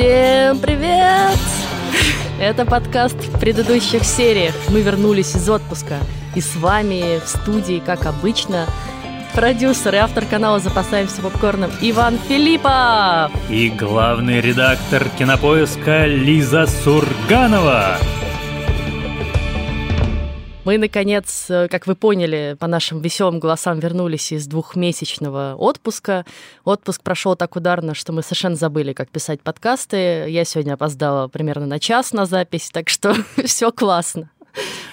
Всем привет! Это подкаст в предыдущих сериях. Мы вернулись из отпуска. И с вами в студии, как обычно, продюсер и автор канала «Запасаемся попкорном» Иван Филиппов. И главный редактор кинопоиска Лиза Сурганова. Мы, наконец, э, как вы поняли, по нашим веселым голосам вернулись из двухмесячного отпуска. Отпуск прошел так ударно, что мы совершенно забыли, как писать подкасты. Я сегодня опоздала примерно на час на запись, так что все классно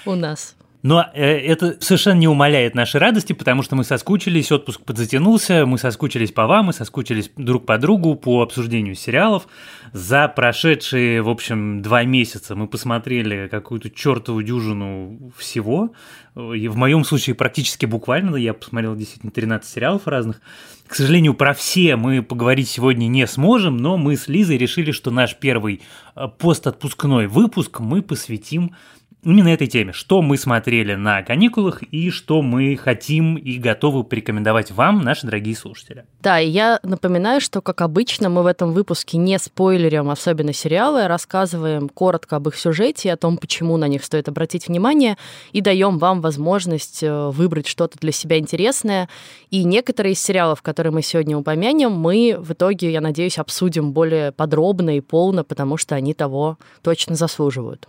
у нас. Но э, это совершенно не умаляет нашей радости, потому что мы соскучились, отпуск подзатянулся, мы соскучились по вам, мы соскучились друг по другу по обсуждению сериалов. За прошедшие, в общем, два месяца мы посмотрели какую-то чертову дюжину всего. И в моем случае практически буквально, я посмотрел действительно 13 сериалов разных. К сожалению, про все мы поговорить сегодня не сможем, но мы с Лизой решили, что наш первый э, постотпускной выпуск мы посвятим именно этой теме, что мы смотрели на каникулах и что мы хотим и готовы порекомендовать вам, наши дорогие слушатели. Да, и я напоминаю, что, как обычно, мы в этом выпуске не спойлерим особенно сериалы, а рассказываем коротко об их сюжете, о том, почему на них стоит обратить внимание, и даем вам возможность э, выбрать что-то для себя интересное. И некоторые из сериалов, которые мы сегодня упомянем, мы в итоге, я надеюсь, обсудим более подробно и полно, потому что они того точно заслуживают.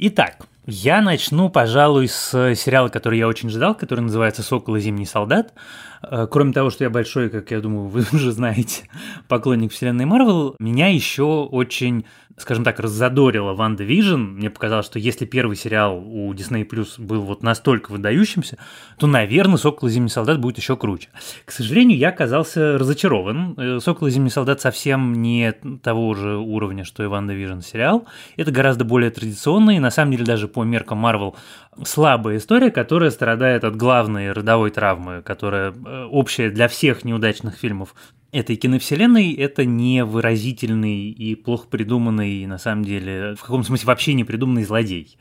Итак, я начну, пожалуй, с сериала, который я очень ждал, который называется «Сокол и зимний солдат». Э, кроме того, что я большой, как я думаю, вы уже знаете, поклонник вселенной Марвел, меня еще очень скажем так, раззадорила WandaVision. Мне показалось, что если первый сериал у Disney Plus был вот настолько выдающимся, то, наверное, «Сокол и Зимний солдат» будет еще круче. К сожалению, я оказался разочарован. Э, «Сокол и Зимний солдат» совсем не того же уровня, что и WandaVision сериал. Это гораздо более традиционный, на самом деле даже по меркам Марвел слабая история, которая страдает от главной родовой травмы, которая э, общая для всех неудачных фильмов этой киновселенной это невыразительный и плохо придуманный, на самом деле, в каком смысле вообще не придуманный злодей.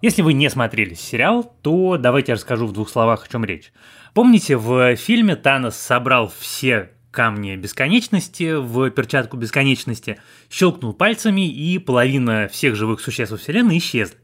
Если вы не смотрели сериал, то давайте я расскажу в двух словах, о чем речь. Помните, в фильме Танос собрал все камни бесконечности в перчатку бесконечности, щелкнул пальцами, и половина всех живых существ Вселенной исчезли.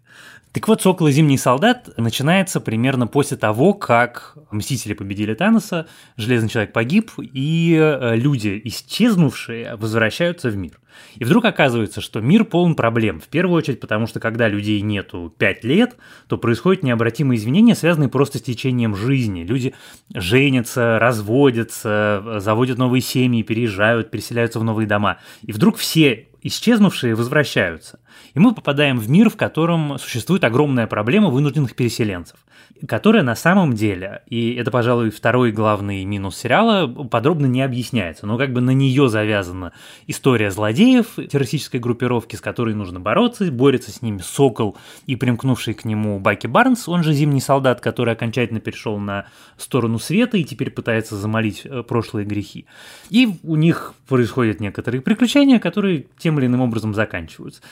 Так вот, «Сокол и Зимний солдат» начинается примерно после того, как Мстители победили Таноса, Железный Человек погиб, и э, люди, исчезнувшие, возвращаются в мир. И вдруг оказывается, что мир полон проблем. В первую очередь, потому что когда людей нету 5 лет, то происходят необратимые изменения, связанные просто с течением жизни. Люди женятся, разводятся, заводят новые семьи, переезжают, переселяются в новые дома. И вдруг все исчезнувшие возвращаются. И мы попадаем в мир, в котором существует огромная проблема вынужденных переселенцев, которая на самом деле, и это, пожалуй, второй главный минус сериала, подробно не объясняется, но как бы на нее завязана история злодеев, террористической группировки, с которой нужно бороться, борется с ними Сокол и примкнувший к нему Баки Барнс, он же Зимний солдат, который окончательно перешел на сторону света и теперь пытается замолить э, прошлые грехи. И у них происходят некоторые приключения, которые тем или иным образом заканчиваются.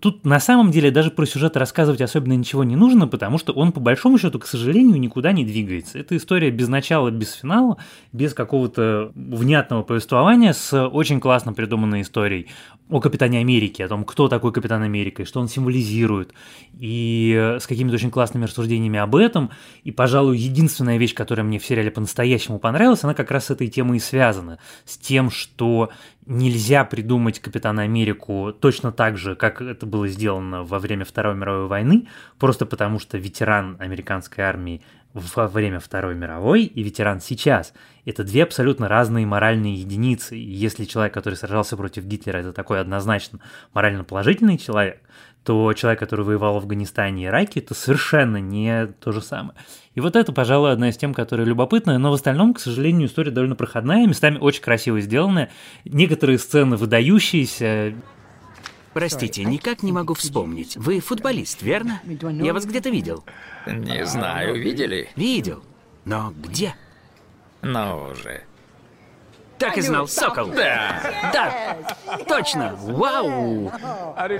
Тут на самом деле даже про сюжет рассказывать особенно ничего не нужно, потому что он по большому счету, к сожалению, никуда не двигается. Это история без начала, без финала, без какого-то внятного повествования с очень классно придуманной историей о Капитане Америки, о том, кто такой Капитан Америка, и что он символизирует, и с какими-то очень классными рассуждениями об этом. И, пожалуй, единственная вещь, которая мне в сериале по-настоящему понравилась, она как раз с этой темой и связана. С тем, что нельзя придумать Капитана Америку точно так же, как это было сделано во время Второй мировой войны, просто потому что ветеран американской армии во время Второй мировой и ветеран сейчас. Это две абсолютно разные моральные единицы. Если человек, который сражался против Гитлера, это такой однозначно морально положительный человек, то человек, который воевал в Афганистане и Ираке, это совершенно не то же самое. И вот это, пожалуй, одна из тем, которая любопытная, но в остальном, к сожалению, история довольно проходная, местами очень красиво сделанная. Некоторые сцены выдающиеся, Простите, никак не могу вспомнить. Вы футболист, верно? Я вас где-то видел. Не знаю, видели? Видел. Но где? Ну уже. Так и знал, Сокол. Да. Да, точно. Вау.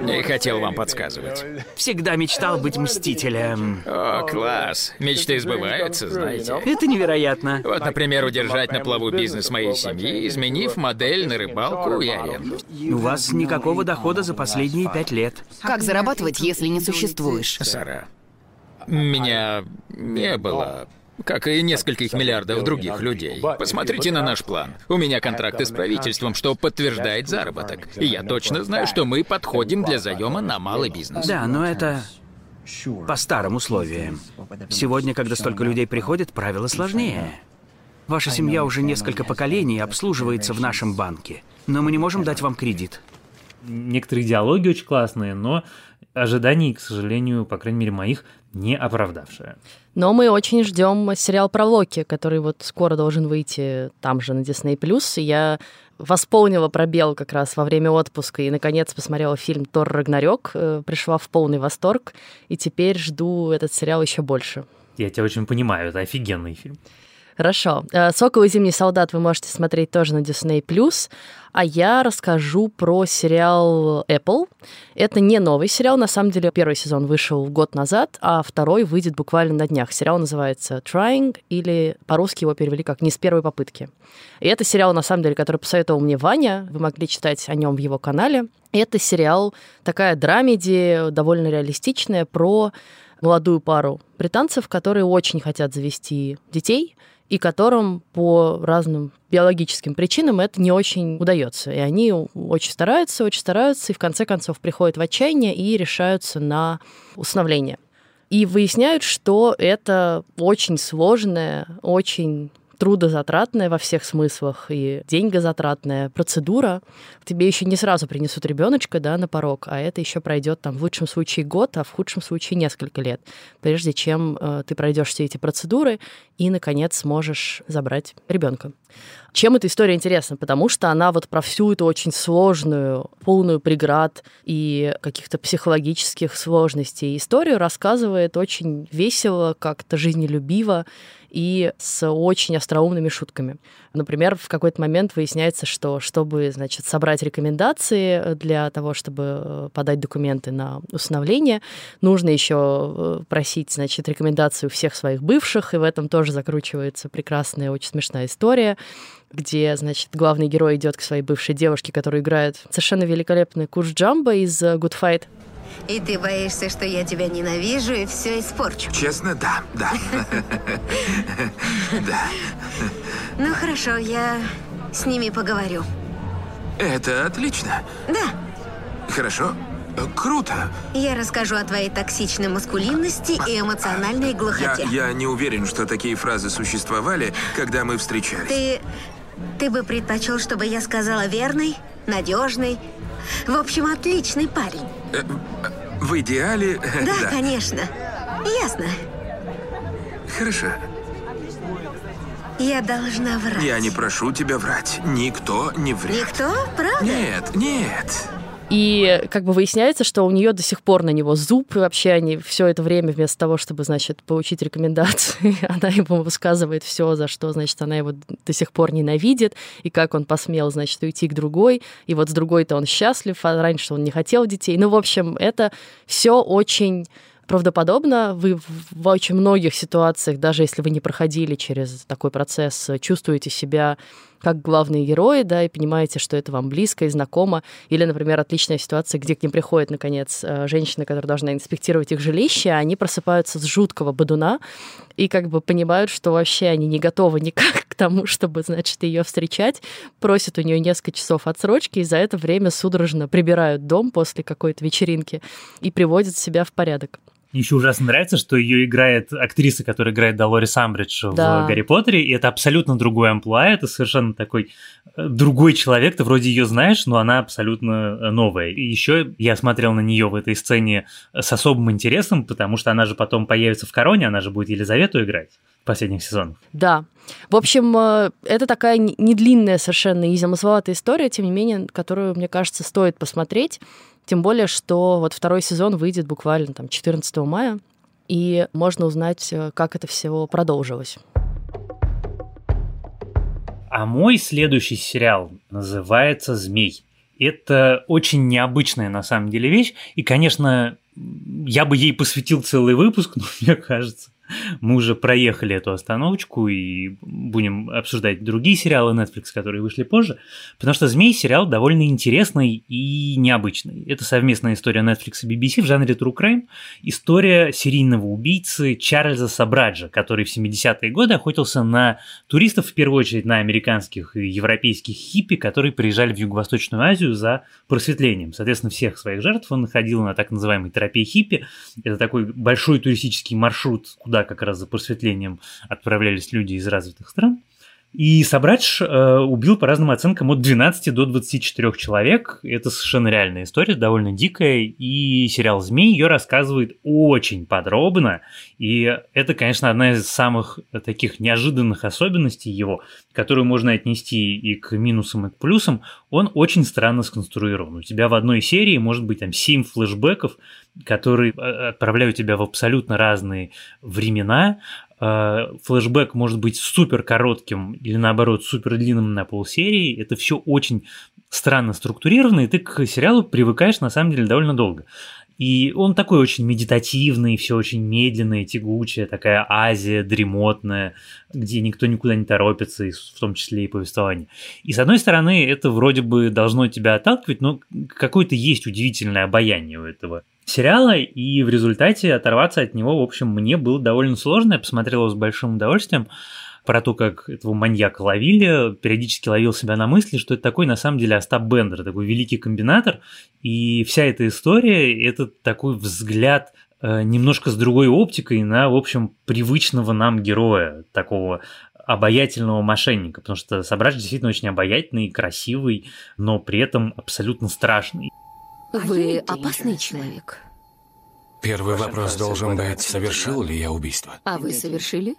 Не хотел вам подсказывать. Всегда мечтал быть мстителем. О, класс. Мечты сбываются, знаете. Это невероятно. Вот, например, удержать на плаву бизнес моей семьи, изменив модель на рыбалку и аренду. У вас никакого дохода за последние пять лет. Как зарабатывать, если не существуешь? Сара, меня не было, как и нескольких миллиардов других людей. Посмотрите на наш план. У меня контракты с правительством, что подтверждает заработок. И я точно знаю, что мы подходим для заема на малый бизнес. Да, но это по старым условиям. Сегодня, когда столько людей приходит, правила сложнее. Ваша семья уже несколько поколений обслуживается в нашем банке, но мы не можем дать вам кредит. Некоторые диалоги очень классные, но ожиданий, к сожалению, по крайней мере, моих, не оправдавшие. Но мы очень ждем сериал про Локи, который вот скоро должен выйти там же на Disney+. И я восполнила пробел как раз во время отпуска и, наконец, посмотрела фильм «Тор Рагнарёк», э, пришла в полный восторг, и теперь жду этот сериал еще больше. Я тебя очень понимаю, это офигенный фильм. Хорошо. Э, «Сокол и зимний солдат» вы можете смотреть тоже на Disney+. А я расскажу про сериал Apple. Это не новый сериал. На самом деле, первый сезон вышел год назад, а второй выйдет буквально на днях. Сериал называется «Trying», или по-русски его перевели как «Не с первой попытки». И это сериал, на самом деле, который посоветовал мне Ваня. Вы могли читать о нем в его канале. Это сериал такая драмеди, довольно реалистичная, про молодую пару британцев, которые очень хотят завести детей, и которым по разным биологическим причинам это не очень удается. И они очень стараются, очень стараются, и в конце концов приходят в отчаяние и решаются на усыновление. И выясняют, что это очень сложная, очень трудозатратная во всех смыслах и деньгозатратная процедура. Тебе еще не сразу принесут ребеночка да, на порог, а это еще пройдет там в лучшем случае год, а в худшем случае несколько лет, прежде чем э, ты пройдешь все эти процедуры и, наконец, сможешь забрать ребенка. Чем эта история интересна? Потому что она вот про всю эту очень сложную, полную преград и каких-то психологических сложностей историю рассказывает очень весело, как-то жизнелюбиво и с очень остроумными шутками. Например, в какой-то момент выясняется, что чтобы, значит, собрать рекомендации для того, чтобы э, подать документы на усыновление, нужно еще э, просить, значит, рекомендацию всех своих бывших, и в этом тоже закручивается прекрасная, очень смешная история, где, значит, главный герой идет к своей бывшей девушке, которая играет совершенно великолепный курс Джамба из э, Good Fight, и ты боишься, что я тебя ненавижу и все испорчу? Честно, да, да. Да. Ну хорошо, я с ними поговорю. Это отлично. Да. Хорошо. Круто. Я расскажу о твоей токсичной маскулинности и эмоциональной Я, глухоте. я не уверен, что такие фразы существовали, когда мы встречались. Ты... Ты бы предпочел, чтобы я сказала верный, надежный, в общем, отличный парень. В идеале... Да, конечно. Ясно. Хорошо. Я должна врать. Я не прошу тебя врать. Никто не врет. Никто? Правда? Нет, нет. И как бы выясняется, что у нее до сих пор на него зуб, и вообще они все это время вместо того, чтобы, значит, получить рекомендации, она ему высказывает все, за что, значит, она его до сих пор ненавидит, и как он посмел, значит, уйти к другой, и вот с другой-то он счастлив, а раньше он не хотел детей. Ну, в общем, это все очень правдоподобно. Вы в очень многих ситуациях, даже если вы не проходили через такой процесс, чувствуете себя как главные герои, да, и понимаете, что это вам близко и знакомо. Или, например, отличная ситуация, где к ним приходит, наконец, э, женщина, которая должна инспектировать их жилище, а они просыпаются с жуткого бодуна и как бы понимают, что вообще они не готовы никак к тому, чтобы, значит, ее встречать, просят у нее несколько часов отсрочки, и за это время судорожно прибирают дом после какой-то вечеринки и приводят себя в порядок. Еще ужасно нравится, что ее играет актриса, которая играет Долори Самбридж Да. в Гарри Поттере, и это абсолютно другой амплуа, это совершенно такой э, другой человек, ты вроде ее знаешь, но она абсолютно э, новая. И еще я смотрел на нее в этой сцене с особым интересом, потому что она же потом появится в Короне, она же будет Елизавету играть в последних сезонах. Да. В общем, э, это такая не не длинная совершенно и замысловатая история, тем не менее, которую, мне кажется, стоит посмотреть. Тем более, что вот второй сезон выйдет буквально там 14 мая, и можно узнать, э, как это все продолжилось. А мой следующий сериал называется «Змей». Это очень необычная на самом деле вещь, и, конечно, я бы ей посвятил целый выпуск, но мне кажется, мы уже проехали эту остановочку и будем обсуждать другие сериалы Netflix, которые вышли позже, потому что «Змей» сериал довольно интересный и необычный. Это совместная история Netflix и BBC в жанре True Crime, история серийного убийцы Чарльза Сабраджа, который в 70-е годы охотился на туристов, в первую очередь на американских и европейских хиппи, которые приезжали в Юго-Восточную Азию за просветлением. Соответственно, всех своих жертв он находил на так называемой терапии хиппи. Это такой большой туристический маршрут, куда туда как раз за просветлением отправлялись люди из развитых стран. И Собрадж э, убил по разным оценкам от 12 до 24 человек. Это совершенно реальная история, довольно дикая. И сериал «Змей» ее рассказывает очень подробно. И это, конечно, одна из самых таких неожиданных особенностей его, которую можно отнести и к минусам, и к плюсам. Он очень странно сконструирован. У тебя в одной серии может быть там 7 флешбеков, которые э, отправляют тебя в абсолютно разные времена, флешбэк может быть супер коротким или наоборот супер длинным на полсерии. Это все очень странно структурировано, и ты к сериалу привыкаешь на самом деле довольно долго. И он такой очень медитативный, все очень медленное, тягучее, такая Азия дремотная, где никто никуда не торопится, в том числе и повествование. И с одной стороны, это вроде бы должно тебя отталкивать, но какое-то есть удивительное обаяние у этого сериала, и в результате оторваться от него, в общем, мне было довольно сложно. Я посмотрел его с большим удовольствием про то, как этого маньяка ловили, периодически ловил себя на мысли, что это такой, на самом деле, Остап Бендер, такой великий комбинатор, и вся эта история – это такой взгляд э, немножко с другой оптикой на, в общем, привычного нам героя, такого обаятельного мошенника, потому что Собрач действительно очень обаятельный, красивый, но при этом абсолютно страшный. Вы опасный человек. Первый вопрос должен быть, совершил ли я убийство? А вы совершили?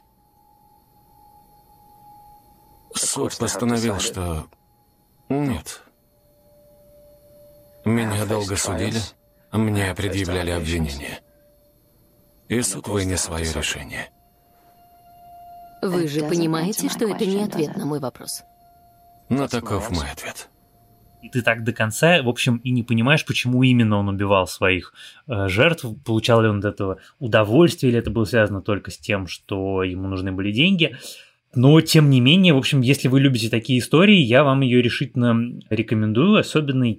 Суд постановил, что... Нет. Меня долго судили, мне предъявляли обвинения. И суд вынес свое решение. Вы же понимаете, что это не ответ на мой вопрос? Но таков мой ответ ты так до конца, в общем, и не понимаешь, почему именно он убивал своих э, жертв, получал ли он от этого удовольствие, или это было связано только с тем, что ему нужны были деньги. Но, тем не менее, в общем, если вы любите такие истории, я вам ее решительно рекомендую, особенно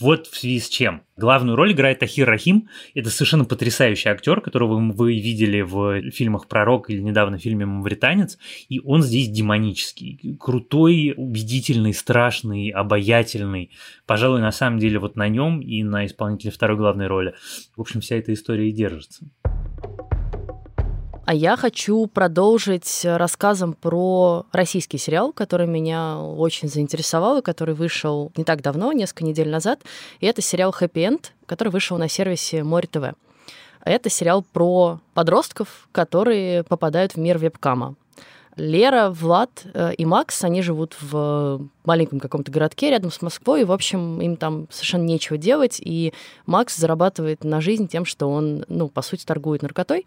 вот в связи с чем. Главную роль играет Тахир Рахим. Это совершенно потрясающий актер, которого вы видели в фильмах «Пророк» или недавно в фильме «Мавританец». И он здесь демонический. Крутой, убедительный, страшный, обаятельный. Пожалуй, на самом деле вот на нем и на исполнителе второй главной роли. В общем, вся эта история и держится. А я хочу продолжить рассказом про российский сериал, который меня очень заинтересовал и который вышел не так давно, несколько недель назад. И это сериал «Хэппи Энд», который вышел на сервисе Море ТВ. Это сериал про подростков, которые попадают в мир вебкама. Лера, Влад э, и Макс, они живут в маленьком каком-то городке рядом с Москвой, и, в общем, им там совершенно нечего делать, и Макс зарабатывает на жизнь тем, что он, ну, по сути, торгует наркотой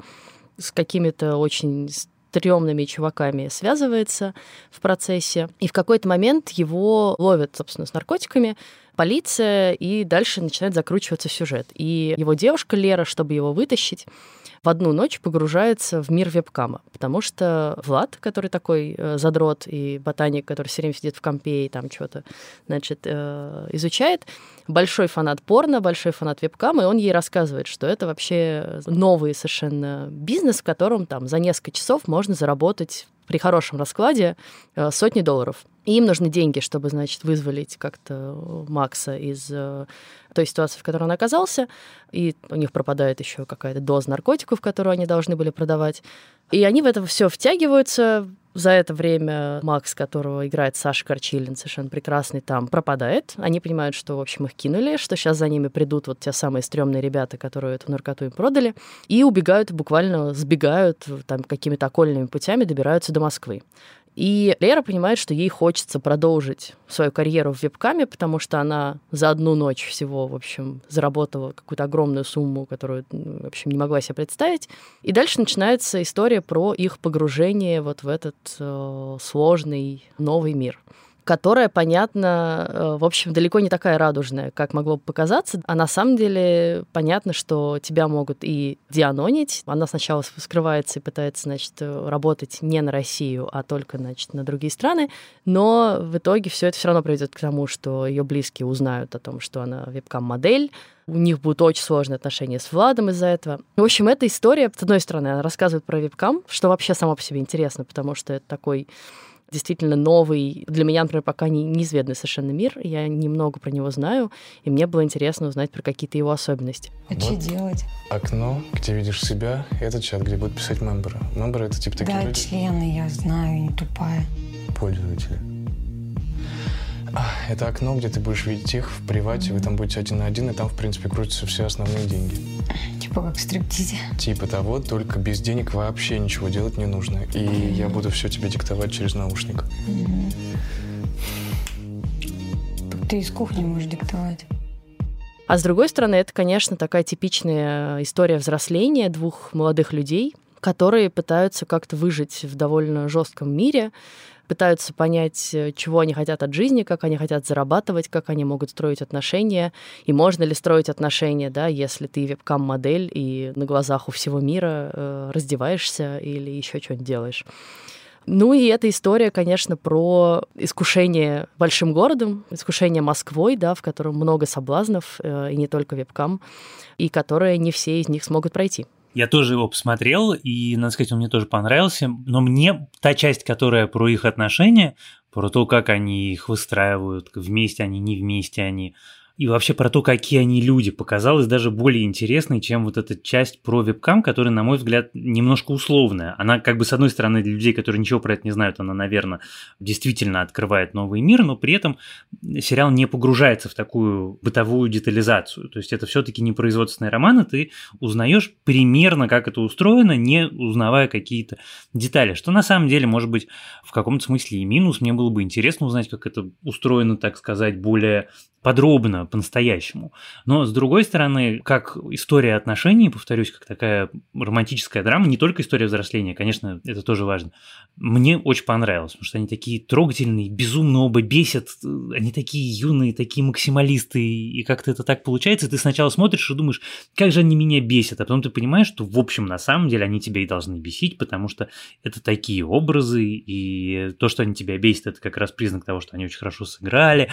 с какими-то очень стрёмными чуваками связывается в процессе. И в какой-то момент его ловят, собственно, с наркотиками, полиция, и дальше начинает закручиваться сюжет. И его девушка Лера, чтобы его вытащить, в одну ночь погружается в мир вебкама, потому что Влад, который такой э, задрот и ботаник, который все время сидит в компе и там что-то, значит, э, изучает, большой фанат порно, большой фанат вебкама, и он ей рассказывает, что это вообще новый совершенно бизнес, в котором там за несколько часов можно заработать при хорошем раскладе э, сотни долларов. Им нужны деньги, чтобы, значит, вызволить как-то Макса из э, той ситуации, в которой он оказался. И у них пропадает еще какая-то доза наркотиков, которую они должны были продавать. И они в это все втягиваются. За это время Макс, которого играет Саша Корчилин, совершенно прекрасный, там пропадает. Они понимают, что, в общем, их кинули, что сейчас за ними придут вот те самые стрёмные ребята, которые эту наркоту им продали, и убегают, буквально сбегают, там какими-то окольными путями добираются до Москвы. И Лера понимает, что ей хочется продолжить свою карьеру в вебкаме, потому что она за одну ночь всего, в общем, заработала какую-то огромную сумму, которую, в общем, не могла себе представить. И дальше начинается история про их погружение вот в этот э, сложный новый мир которая, понятно, э, в общем, далеко не такая радужная, как могло бы показаться. А на самом деле понятно, что тебя могут и дианонить. Она сначала скрывается и пытается, значит, работать не на Россию, а только, значит, на другие страны. Но в итоге все это все равно приведет к тому, что ее близкие узнают о том, что она вебкам-модель, у них будут очень сложные отношения с Владом из-за этого. В общем, эта история, с одной стороны, она рассказывает про вебкам, что вообще само по себе интересно, потому что это такой действительно новый, для меня, например, пока не, неизведанный совершенно мир. Я немного про него знаю, и мне было интересно узнать про какие-то его особенности. А вот что делать? Окно, где видишь себя, и этот чат, где будут писать мемберы. Мемберы — это типа такие да, люди... члены, я знаю, не тупая. Пользователи. Это окно, где ты будешь видеть их в привате, вы там будете один на один, и там, в принципе, крутятся все основные деньги. Типа как в стриптизе. Типа того, только без денег вообще ничего делать не нужно. И mm-hmm. я буду все тебе диктовать через наушник. Mm-hmm. Ты из кухни можешь диктовать. А с другой стороны, это, конечно, такая типичная история взросления двух молодых людей, которые пытаются как-то выжить в довольно жестком мире, пытаются понять, э, чего они хотят от жизни, как они хотят зарабатывать, как они могут строить отношения, и можно ли строить отношения, да, если ты вебкам-модель и на глазах у всего мира э, раздеваешься или еще что-нибудь делаешь. Ну и эта история, конечно, про искушение большим городом, искушение Москвой, да, в котором много соблазнов, э, и не только вебкам, и которые не все из них смогут пройти. Я тоже его посмотрел, и, надо сказать, он мне тоже понравился. Но мне та часть, которая про их отношения, про то, как они их выстраивают, вместе они, не вместе они, и вообще про то, какие они люди, показалось даже более интересной, чем вот эта часть про вебкам, которая, на мой взгляд, немножко условная. Она, как бы, с одной стороны, для людей, которые ничего про это не знают, она, наверное, действительно открывает новый мир, но при этом сериал не погружается в такую бытовую детализацию. То есть это все-таки не производственный роман, и ты узнаешь примерно, как это устроено, не узнавая какие-то детали. Что на самом деле, может быть, в каком-то смысле и минус. Мне было бы интересно узнать, как это устроено, так сказать, более подробно, по-настоящему. Но, с другой стороны, как история отношений, повторюсь, как такая романтическая драма, не только история взросления, конечно, это тоже важно, мне очень понравилось, потому что они такие трогательные, безумно оба бесят, они такие юные, такие максималисты, и как-то это так получается, ты сначала смотришь и думаешь, как же они меня бесят, а потом ты понимаешь, что, в общем, на самом деле они тебя и должны бесить, потому что это такие образы, и то, что они тебя бесят, это как раз признак того, что они очень хорошо сыграли.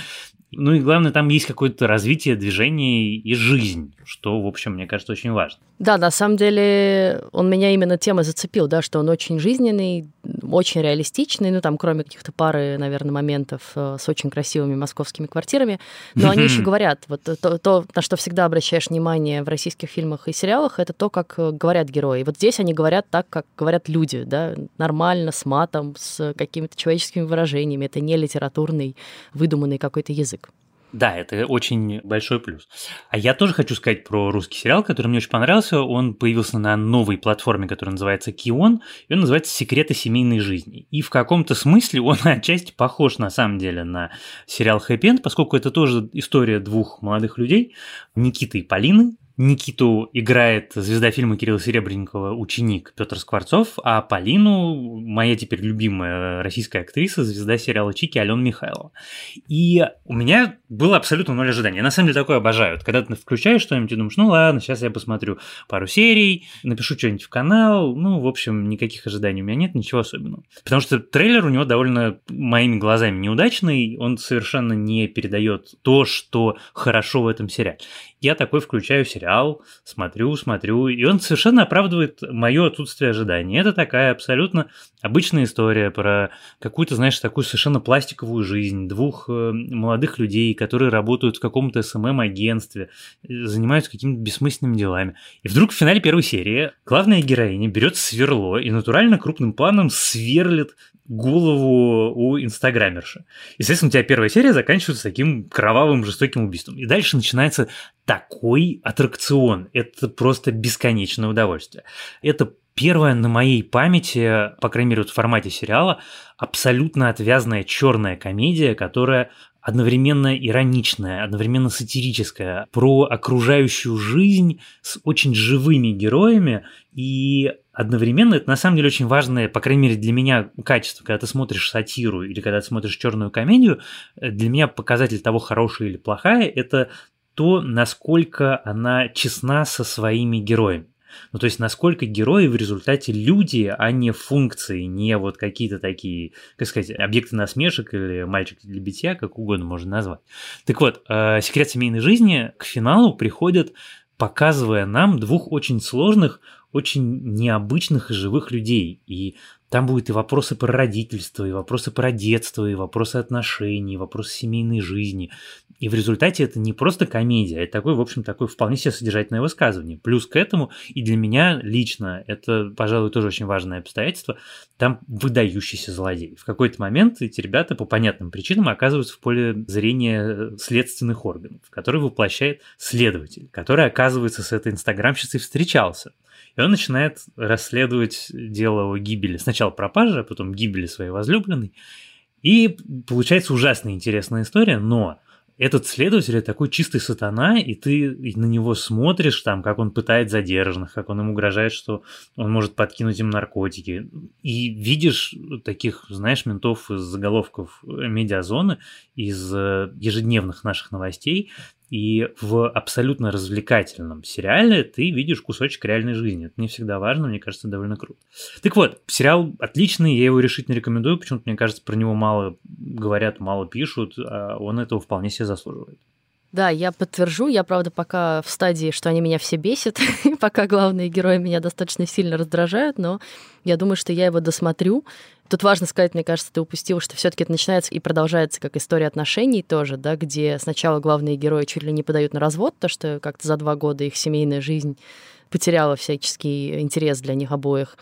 Ну и главное, там есть какое-то развитие, движение и жизнь, что, в общем, мне кажется, очень важно. Да, на самом деле он меня именно тема зацепил, да, что он очень жизненный, очень реалистичный, ну там кроме каких-то пары, наверное, моментов э, с очень красивыми московскими квартирами, но они еще говорят, вот то, то, на что всегда обращаешь внимание в российских фильмах и сериалах, это то, как э, говорят герои. Вот здесь они говорят так, как говорят люди, да, нормально, с матом, с какими-то человеческими выражениями, это не литературный, выдуманный какой-то язык. Да, это очень большой плюс. А я тоже хочу сказать про русский сериал, который мне очень понравился. Он появился на новой платформе, которая называется Кион, и он называется «Секреты семейной жизни». И в каком-то смысле он отчасти похож на самом деле на сериал «Хэппи Энд», поскольку это тоже история двух молодых людей, Никиты и Полины, Никиту играет звезда фильма Кирилла Серебренникова ученик Петр Скворцов, а Полину моя теперь любимая российская актриса, звезда сериала Чики Алена Михайлова. И у меня было абсолютно ноль ожиданий. Я на самом деле такое обожаю. Когда ты включаешь что-нибудь и думаешь, ну ладно, сейчас я посмотрю пару серий, напишу что-нибудь в канал. Ну, в общем, никаких ожиданий у меня нет, ничего особенного. Потому что трейлер у него довольно моими глазами неудачный, он совершенно не передает то, что хорошо в этом сериале я такой включаю сериал, смотрю, смотрю, и он совершенно оправдывает мое отсутствие ожиданий. Это такая абсолютно обычная история про какую-то, знаешь, такую совершенно пластиковую жизнь двух э, молодых людей, которые работают в каком-то СММ-агентстве, занимаются какими-то бессмысленными делами. И вдруг в финале первой серии главная героиня берет сверло и натурально крупным планом сверлит голову у инстаграмерши. И, соответственно, у тебя первая серия заканчивается таким кровавым, жестоким убийством. И дальше начинается такой аттракцион. Это просто бесконечное удовольствие. Это Первое на моей памяти, по крайней мере, вот в формате сериала, абсолютно отвязная черная комедия, которая одновременно ироничная, одновременно сатирическая, про окружающую жизнь с очень живыми героями и одновременно это на самом деле очень важное, по крайней мере для меня, качество, когда ты смотришь сатиру или когда ты смотришь черную комедию, для меня показатель того, хорошая или плохая, это то, насколько она честна со своими героями. Ну, то есть, насколько герои в результате люди, а не функции, не вот какие-то такие, как сказать, объекты насмешек или мальчик для битья, как угодно можно назвать. Так вот, э, «Секрет семейной жизни» к финалу приходит, показывая нам двух очень сложных, очень необычных и живых людей. И там будут и вопросы про родительство, и вопросы про детство, и вопросы отношений, и вопросы семейной жизни. И в результате это не просто комедия, это такой, в общем, такое вполне себе содержательное высказывание. Плюс к этому, и для меня лично, это, пожалуй, тоже очень важное обстоятельство, там выдающийся злодей. В какой-то момент эти ребята по понятным причинам оказываются в поле зрения следственных органов, который воплощает следователь, который, оказывается, с этой инстаграмщицей встречался. И он начинает расследовать дело о гибели. Сначала пропажи, а потом гибели своей возлюбленной. И получается ужасно интересная история, но этот следователь такой чистый сатана, и ты на него смотришь, там, как он пытает задержанных, как он им угрожает, что он может подкинуть им наркотики. И видишь таких, знаешь, ментов из заголовков медиазоны, из э, ежедневных наших новостей, и в абсолютно развлекательном сериале ты видишь кусочек реальной жизни. Это не всегда важно, мне кажется, довольно круто. Так вот, сериал отличный, я его решительно рекомендую. Почему-то, мне кажется, про него мало говорят, мало пишут, а он этого вполне себе заслуживает. Да, я подтвержу. Я, правда, пока в стадии, что они меня все бесят, пока главные герои меня достаточно сильно раздражают, но я думаю, что я его досмотрю. Тут важно сказать, мне кажется, ты упустил, что все таки это начинается и продолжается как история отношений тоже, да, где сначала главные герои чуть ли не подают на развод, то, что как-то за два года их семейная жизнь потеряла всяческий интерес для них обоих.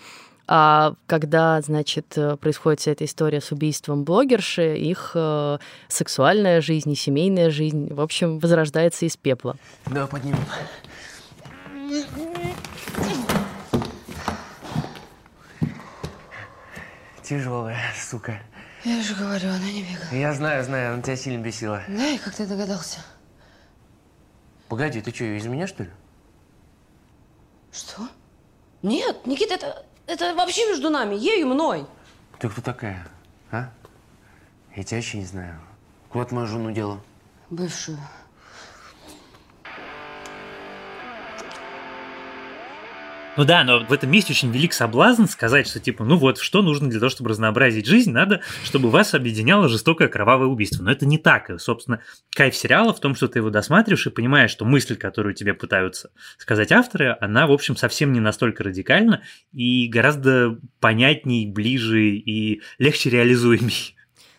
А когда, значит, происходит вся эта история с убийством блогерши, их э, сексуальная жизнь и семейная жизнь, в общем, возрождается из пепла. Да, поднимем. Тяжелая, сука. Я же говорю, она не бегала. Я знаю, знаю, она тебя сильно бесила. Да, и как ты догадался? Погоди, ты что, из меня, что ли? Что? Нет, Никита, это, это вообще между нами, ею и мной. Ты кто такая, а? Я тебя вообще не знаю. Куда ты мою жену дела? Бывшую. Ну да, но в этом месте очень велик соблазн сказать, что типа, ну вот, что нужно для того, чтобы разнообразить жизнь, надо, чтобы вас объединяло жестокое кровавое убийство. Но это не так. И, собственно, кайф сериала в том, что ты его досматриваешь и понимаешь, что мысль, которую тебе пытаются сказать авторы, она, в общем, совсем не настолько радикальна и гораздо понятней, ближе и легче реализуемей.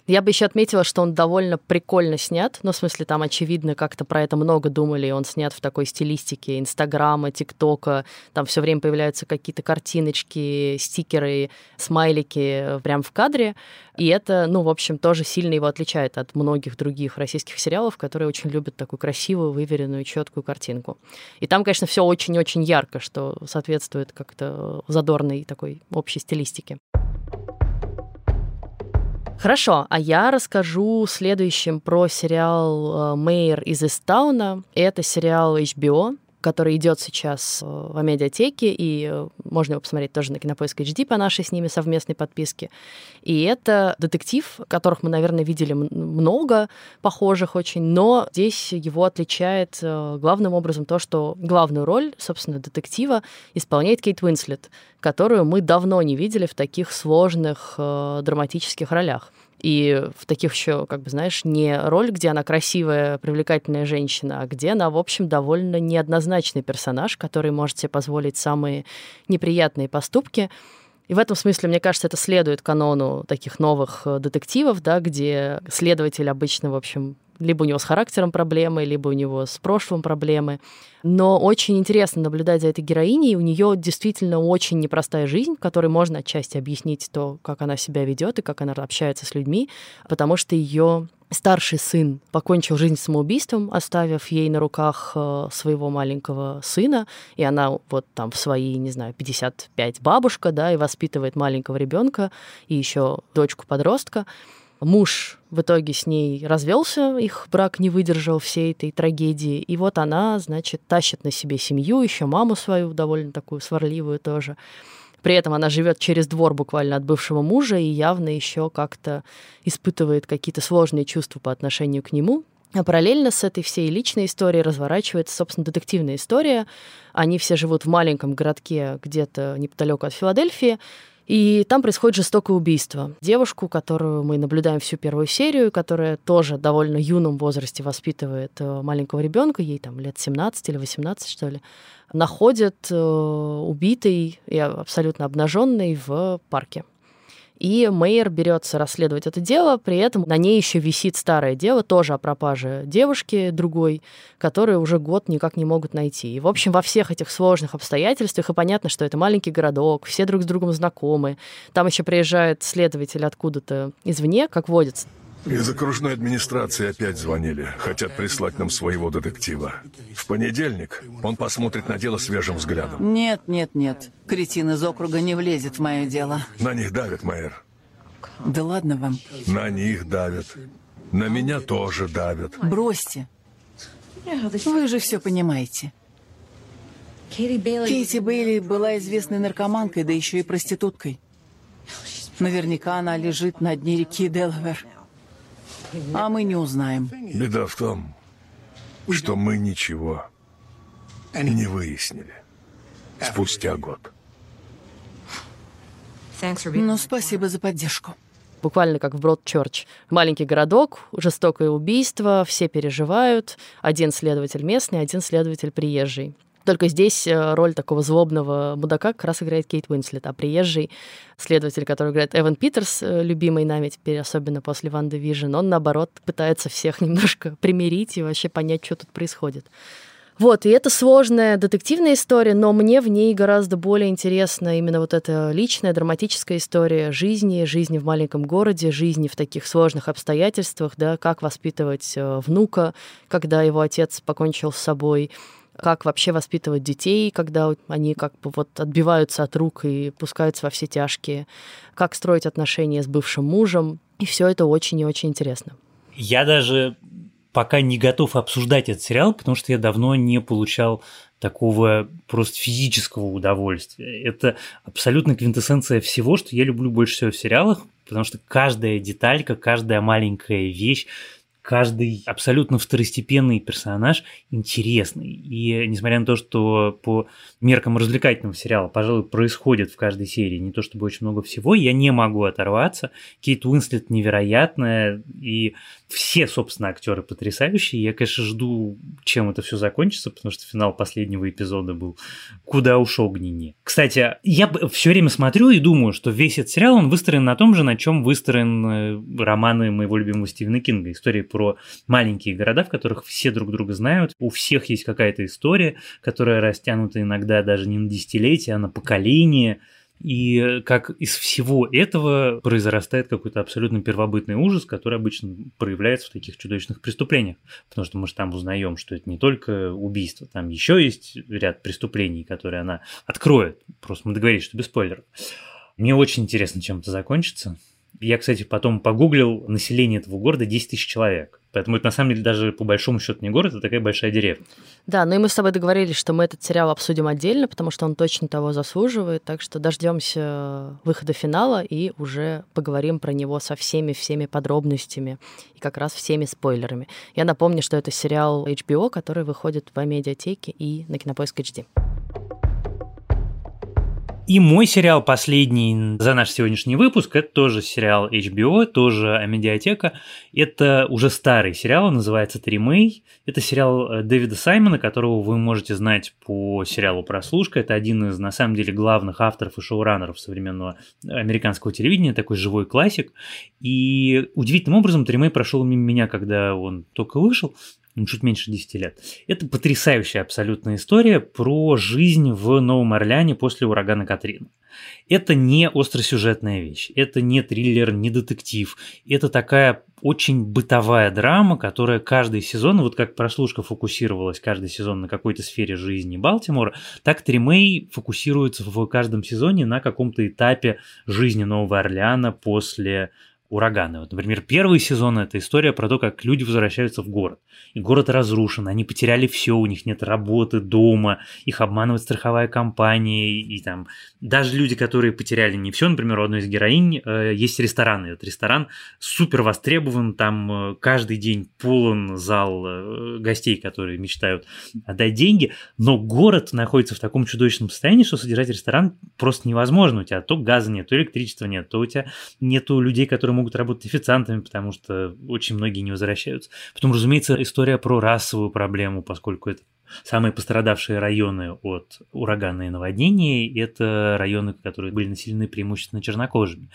Я бы еще отметила, что он довольно прикольно снят. Ну, в смысле, там, очевидно, как-то про это много думали. Он снят в такой стилистике Инстаграма, ТикТока. Там все время появляются какие-то картиночки, стикеры, смайлики прям в кадре. И это, ну, в общем, тоже сильно его отличает от многих других российских сериалов, которые очень любят такую красивую, выверенную, четкую картинку. И там, конечно, все очень-очень ярко, что соответствует как-то задорной такой общей стилистике. Хорошо, а я расскажу следующим про сериал «Мэйр из Истауна». Это сериал HBO, который идет сейчас э, в медиатеке, и э, можно его посмотреть тоже на Кинопоиск HD по нашей с ними совместной подписке. И это детектив, которых мы, наверное, видели много, похожих очень, но здесь его отличает э, главным образом то, что главную роль, собственно, детектива исполняет Кейт Уинслет, которую мы давно не видели в таких сложных драматических ролях. И в таких еще, как бы, знаешь, не роль, где она красивая, привлекательная женщина, а где она, в общем, довольно неоднозначный персонаж, который может себе позволить самые неприятные поступки. И в этом смысле, мне кажется, это следует канону таких новых э, детективов, да, где следователь обычно, в общем, либо у него с характером проблемы, либо у него с прошлым проблемы. Но очень интересно наблюдать за этой героиней. У нее действительно очень непростая жизнь, которой можно отчасти объяснить то, как она себя ведет и как она общается с людьми, потому что ее старший сын покончил жизнь самоубийством, оставив ей на руках э, своего маленького сына, и она вот там в свои, не знаю, 55 бабушка, да, и воспитывает маленького ребенка и еще дочку-подростка. Муж в итоге с ней развелся, их брак не выдержал всей этой трагедии. И вот она, значит, тащит на себе семью, еще маму свою, довольно такую сварливую тоже. При этом она живет через двор буквально от бывшего мужа и явно еще как-то испытывает какие-то сложные чувства по отношению к нему. А параллельно с этой всей личной историей разворачивается, собственно, детективная история. Они все живут в маленьком городке где-то неподалеку от Филадельфии, и там происходит жестокое убийство. Девушку, которую мы наблюдаем всю первую серию, которая тоже довольно юном возрасте воспитывает э, маленького ребенка, ей там лет 17 или 18, что ли, находят э, убитой и абсолютно обнаженной в парке. И Мейер берется расследовать это дело, при этом на ней еще висит старое дело, тоже о пропаже девушки другой, которую уже год никак не могут найти. И, в общем, во всех этих сложных обстоятельствах, и понятно, что это маленький городок, все друг с другом знакомы. Там еще приезжает следователь откуда-то извне, как водится. Из окружной администрации опять звонили. Хотят прислать нам своего детектива. В понедельник он посмотрит на дело свежим взглядом. Нет, нет, нет. Кретин из округа не влезет в мое дело. На них давят, Майер. Да ладно вам. На них давят. На меня тоже давят. Бросьте. Вы же все понимаете. Кейти Бейли была известной наркоманкой, да еще и проституткой. Наверняка она лежит на дне реки Делавер. А мы не узнаем. Беда в том, что мы ничего не выяснили. Спустя год. Ну, спасибо за поддержку. Буквально как в Broadchurch. Маленький городок, жестокое убийство, все переживают. Один следователь местный, один следователь приезжий. Только здесь э, роль такого злобного мудака как раз играет Кейт Уинслет, а приезжий следователь, который играет Эван Питерс, э, любимый нами теперь, особенно после Ванды Вижн, он, наоборот, пытается всех немножко примирить и вообще понять, что тут происходит. Вот, и это сложная детективная история, но мне в ней гораздо более интересна именно вот эта личная, драматическая история жизни, жизни в маленьком городе, жизни в таких сложных обстоятельствах, да, как воспитывать э, внука, когда его отец покончил с собой, как вообще воспитывать детей, когда они как бы вот отбиваются от рук и пускаются во все тяжкие, как строить отношения с бывшим мужем. И все это очень и очень интересно. Я даже пока не готов обсуждать этот сериал, потому что я давно не получал такого просто физического удовольствия. Это абсолютно квинтэссенция всего, что я люблю больше всего в сериалах, потому что каждая деталька, каждая маленькая вещь каждый абсолютно второстепенный персонаж интересный. И несмотря на то, что по меркам развлекательного сериала, пожалуй, происходит в каждой серии не то чтобы очень много всего, я не могу оторваться. Кейт Уинслет невероятная, и все, собственно, актеры потрясающие. Я, конечно, жду, чем это все закончится, потому что финал последнего эпизода был куда уж огненнее. Кстати, я все время смотрю и думаю, что весь этот сериал, он выстроен на том же, на чем выстроен э, романы моего любимого Стивена Кинга. История про маленькие города, в которых все друг друга знают. У всех есть какая-то история, которая растянута иногда даже не на десятилетия, а на поколение. И как из всего этого произрастает какой-то абсолютно первобытный ужас, который обычно проявляется в таких чудовищных преступлениях. Потому что мы же там узнаем, что это не только убийство, там еще есть ряд преступлений, которые она откроет. Просто мы договорились, что без спойлеров. Мне очень интересно, чем это закончится. Я, кстати, потом погуглил население этого города 10 тысяч человек. Поэтому это на самом деле даже по большому счету не город, это такая большая деревня. Да, ну и мы с тобой договорились, что мы этот сериал обсудим отдельно, потому что он точно того заслуживает. Так что дождемся выхода финала и уже поговорим про него со всеми-всеми подробностями и как раз всеми спойлерами. Я напомню, что это сериал HBO, который выходит в медиатеке и на Кинопоиск HD. И мой сериал последний за наш сегодняшний выпуск, это тоже сериал HBO, тоже медиатека. Это уже старый сериал, называется «Тримей». Это сериал э, Дэвида Саймона, которого вы можете знать по сериалу «Прослушка». Это один из, на самом деле, главных авторов и шоураннеров современного американского телевидения, такой живой классик. И удивительным образом «Тримей» прошел мимо меня, когда он только вышел ну, чуть меньше 10 лет. Это потрясающая абсолютная история про жизнь в Новом Орлеане после урагана Катрина. Это не остросюжетная вещь, это не триллер, не детектив, это такая очень бытовая драма, которая каждый сезон, вот как прослушка фокусировалась каждый сезон на какой-то сфере жизни Балтимора, так Тримей фокусируется в каждом сезоне на каком-то этапе жизни Нового Орлеана после ураганы. Вот, например, первый сезон – это история про то, как люди возвращаются в город. И город разрушен, они потеряли все, у них нет работы, дома, их обманывает страховая компания, и там даже люди, которые потеряли не все, например, у одной из героинь э, есть ресторан, и этот ресторан супер востребован, там э, каждый день полон зал э, гостей, которые мечтают отдать деньги, но город находится в таком чудовищном состоянии, что содержать ресторан просто невозможно. У тебя то газа нет, то электричества нет, то у тебя нету людей, которые могут работать официантами, потому что очень многие не возвращаются. Потом, разумеется, история про расовую проблему, поскольку это Самые пострадавшие районы от урагана и наводнений – это районы, которые были населены преимущественно чернокожими.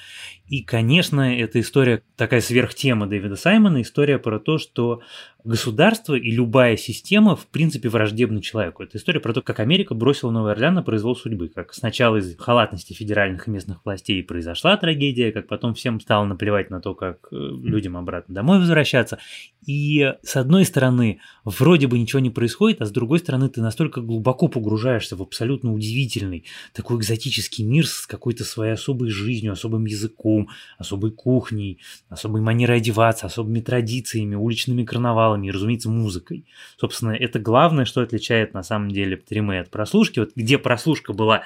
И, конечно, эта история, такая сверхтема Дэвида Саймона, история про то, что государство и любая система, в принципе, враждебны человеку. Это история про то, как Америка бросила Новый Орлеан на произвол судьбы, как сначала из халатности федеральных и местных властей произошла трагедия, как потом всем стало наплевать на то, как э, людям обратно домой возвращаться. И, с одной стороны, вроде бы ничего не происходит, а с другой стороны, ты настолько глубоко погружаешься в абсолютно удивительный, такой экзотический мир с какой-то своей особой жизнью, особым языком, особой кухней, особой манерой одеваться, особыми традициями, уличными карнавалами, и, разумеется, музыкой. Собственно, это главное, что отличает на самом деле Птримей от прослушки. Вот где прослушка была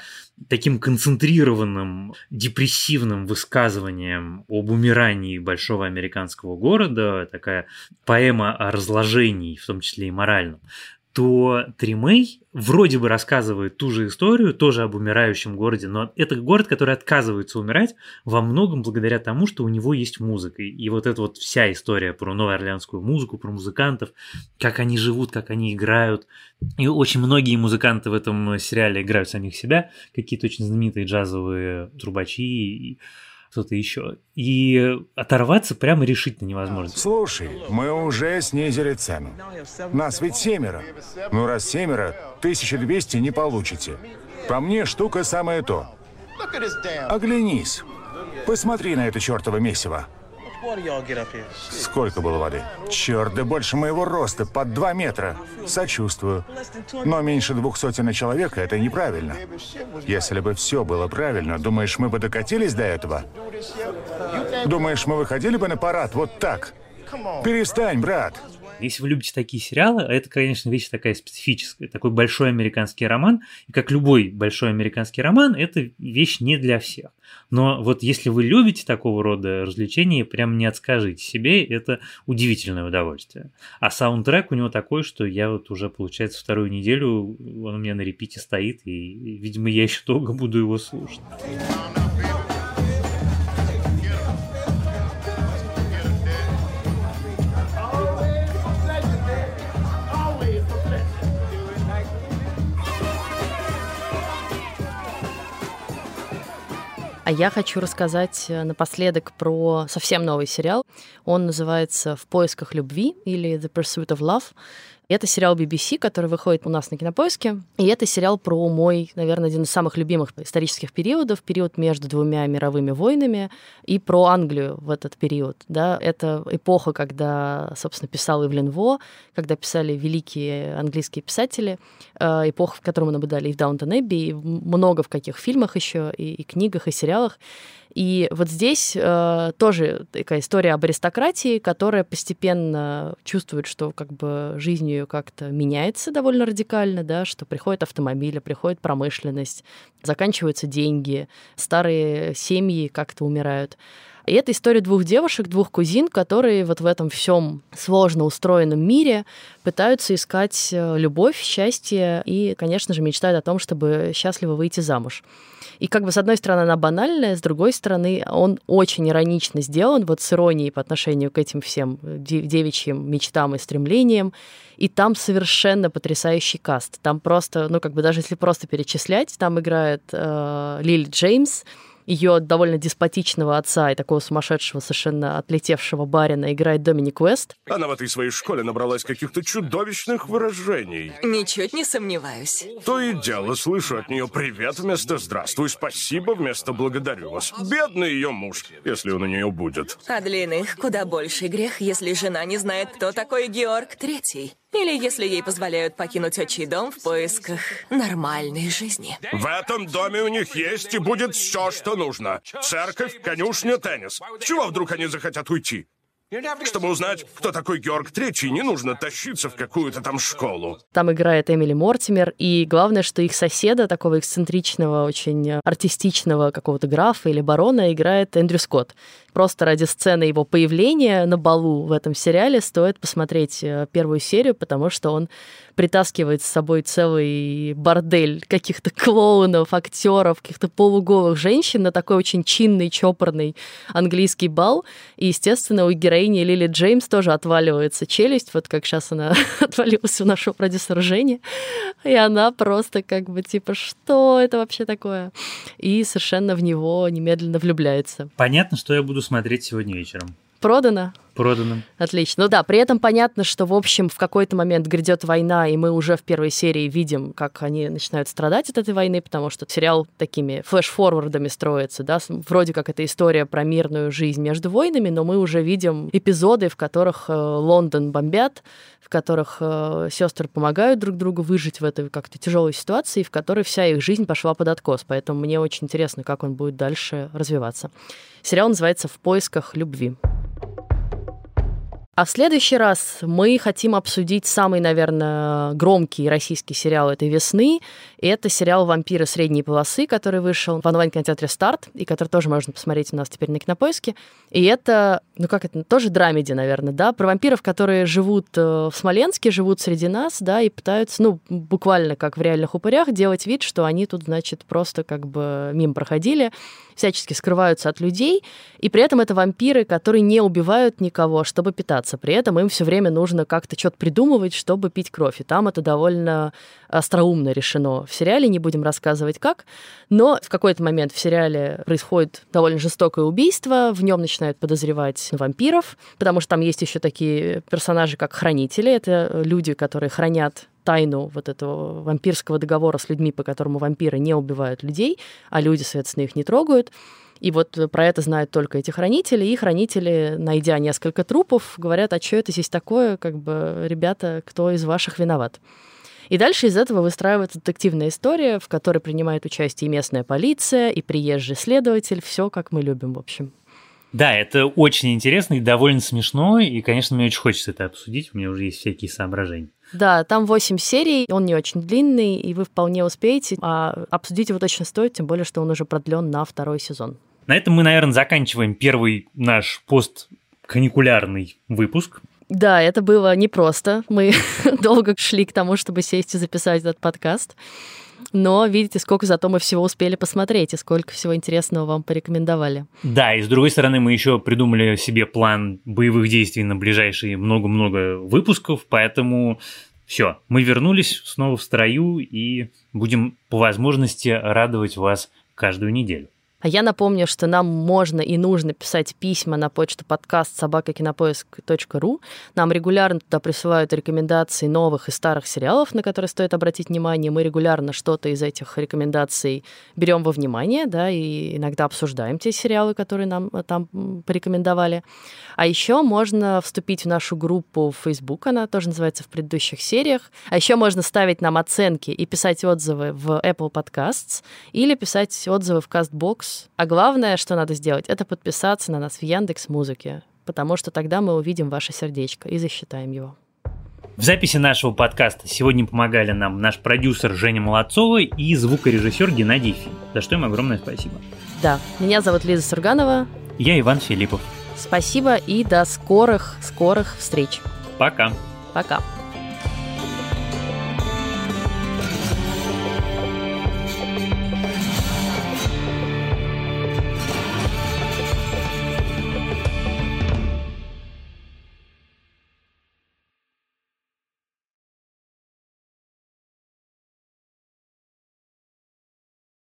таким концентрированным, депрессивным высказыванием об умирании большого американского города, такая поэма о разложении, в том числе и моральном, то Тримей вроде бы рассказывает ту же историю, тоже об умирающем городе, но это город, который отказывается умирать во многом благодаря тому, что у него есть музыка. И вот эта вот вся история про новоорлеанскую музыку, про музыкантов, как они живут, как они играют. И очень многие музыканты в этом сериале играют самих себя, какие-то очень знаменитые джазовые трубачи кто-то еще. И оторваться прямо решительно невозможно. Слушай, мы уже снизили цену. Нас ведь семеро. Ну, раз семеро, 1200 не получите. По мне, штука самое то. Оглянись. Посмотри на это чертово месиво. Сколько было воды? Черт, да больше моего роста, под два метра. Сочувствую. Но меньше двух сотен человека – это неправильно. Если бы все было правильно, думаешь, мы бы докатились до этого? Думаешь, мы выходили бы на парад вот так? Перестань, брат. Если вы любите такие сериалы, а это, конечно, вещь такая специфическая, такой большой американский роман, и как любой большой американский роман, это вещь не для всех. Но вот если вы любите такого рода развлечения, прям не отскажите себе, это удивительное удовольствие. А саундтрек у него такой, что я вот уже, получается, вторую неделю, он у меня на репите стоит, и, видимо, я еще долго буду его слушать. А я хочу рассказать э, напоследок про совсем новый сериал. Он называется «В поисках любви» или «The Pursuit of Love». Это сериал BBC, который выходит у нас на Кинопоиске. И это сериал про мой, наверное, один из самых любимых исторических периодов, период между двумя мировыми войнами, и про Англию в этот период. Да? Это эпоха, когда, собственно, писал Ивлен Во, когда писали великие английские писатели, э, эпоха, в которой мы наблюдали и в Даунтон Эбби, и много в каких фильмах еще, и, и книгах, и сериалах. И вот здесь э, тоже такая история об аристократии, которая постепенно чувствует, что как бы жизнь ее как-то меняется довольно радикально, да, что приходят автомобили, приходит промышленность, заканчиваются деньги, старые семьи как-то умирают. И это история двух девушек, двух кузин, которые вот в этом всем сложно устроенном мире пытаются искать э, любовь, счастье и, конечно же, мечтают о том, чтобы счастливо выйти замуж. И как бы с одной стороны она банальная, с другой стороны он очень иронично сделан, вот с иронией по отношению к этим всем девичьим мечтам и стремлениям. И там совершенно потрясающий каст. Там просто, ну как бы даже если просто перечислять, там играет э, Лили Джеймс, ее довольно деспотичного отца и такого сумасшедшего, совершенно отлетевшего барина играет Доминик Уэст. Она в этой своей школе набралась каких-то чудовищных выражений. Ничуть не сомневаюсь. То и дело слышу от нее «привет» вместо «здравствуй», «спасибо» вместо «благодарю вас». Бедный ее муж, если он у нее будет. А для иных куда больший грех, если жена не знает, кто такой Георг Третий. Или если ей позволяют покинуть отчий дом в поисках нормальной жизни. В этом доме у них есть и будет все, что нужно. Церковь, конюшня, теннис. Чего вдруг они захотят уйти? Чтобы узнать, кто такой Георг Третий, не нужно тащиться в какую-то там школу. Там играет Эмили Мортимер, и главное, что их соседа, такого эксцентричного, очень артистичного какого-то графа или барона, играет Эндрю Скотт. Просто ради сцены его появления на балу в этом сериале стоит посмотреть э, первую серию, потому что он притаскивает с собой целый бордель каких-то клоунов, актеров, каких-то полуголых женщин на такой очень чинный, чопорный английский бал. И, естественно, у героини Лили Джеймс тоже отваливается челюсть, вот как сейчас она отвалилась у нашего продюсера Жени. И она просто как бы типа, что это вообще такое? И совершенно в него немедленно влюбляется. Понятно, что я буду смотреть сегодня вечером. Продано? Продано. Отлично. Ну да, при этом понятно, что, в общем, в какой-то момент грядет война, и мы уже в первой серии видим, как они начинают страдать от этой войны, потому что сериал такими флеш-форвардами строится, да, вроде как это история про мирную жизнь между войнами, но мы уже видим эпизоды, в которых э, Лондон бомбят, в которых э, сестры помогают друг другу выжить в этой как-то тяжелой ситуации, в которой вся их жизнь пошла под откос. Поэтому мне очень интересно, как он будет дальше развиваться. Сериал называется «В поисках любви». А в следующий раз мы хотим обсудить самый, наверное, громкий российский сериал этой весны. И это сериал «Вампиры средней полосы», который вышел в онлайн-кинотеатре «Старт», и который тоже можно посмотреть у нас теперь на Кинопоиске. И это, ну как это, тоже драмеди, наверное, да, про вампиров, которые живут э, в Смоленске, живут среди нас, да, и пытаются, ну, буквально как в реальных упырях, делать вид, что они тут, значит, просто как бы мимо проходили, всячески скрываются от людей, и при этом это вампиры, которые не убивают никого, чтобы питаться. При этом им все время нужно как-то что-то придумывать, чтобы пить кровь. И там это довольно остроумно решено в сериале, не будем рассказывать как. Но в какой-то момент в сериале происходит довольно жестокое убийство, в нем начинают подозревать вампиров, потому что там есть еще такие персонажи, как хранители. Это люди, которые хранят тайну вот этого вампирского договора с людьми, по которому вампиры не убивают людей, а люди, соответственно, их не трогают. И вот про это знают только эти хранители, и хранители, найдя несколько трупов, говорят, а что это здесь такое, как бы, ребята, кто из ваших виноват? И дальше из этого выстраивается детективная история, в которой принимает участие и местная полиция, и приезжий следователь, все как мы любим, в общем. Да, это очень интересно и довольно смешно, и, конечно, мне очень хочется это обсудить, у меня уже есть всякие соображения. Да, там 8 серий, он не очень длинный, и вы вполне успеете, а обсудить его точно стоит, тем более, что он уже продлен на второй сезон. На этом мы, наверное, заканчиваем первый наш постканикулярный выпуск. Да, это было непросто. Мы долго шли к тому, чтобы сесть и записать этот подкаст. Но видите, сколько зато мы всего успели посмотреть и сколько всего интересного вам порекомендовали. Да, и с другой стороны, мы еще придумали себе план боевых действий на ближайшие много-много выпусков, поэтому все, мы вернулись снова в строю и будем по возможности радовать вас каждую неделю. А я напомню, что нам можно и нужно писать письма на почту подкаст собакакинопоиск.ру. Нам регулярно туда присылают рекомендации новых и старых сериалов, на которые стоит обратить внимание. Мы регулярно что-то из этих рекомендаций берем во внимание, да, и иногда обсуждаем те сериалы, которые нам э, там порекомендовали. А еще можно вступить в нашу группу в Facebook, она тоже называется в предыдущих сериях. А еще можно ставить нам оценки и писать отзывы в Apple Podcasts или писать отзывы в CastBox а главное, что надо сделать, это подписаться на нас в Яндекс Музыке, потому что тогда мы увидим ваше сердечко и засчитаем его. В записи нашего подкаста сегодня помогали нам наш продюсер Женя Молодцова и звукорежиссер Геннадий Фин, за что им огромное спасибо. Да, меня зовут Лиза Сурганова. Я Иван Филиппов. Спасибо и до скорых, скорых встреч. Пока. Пока.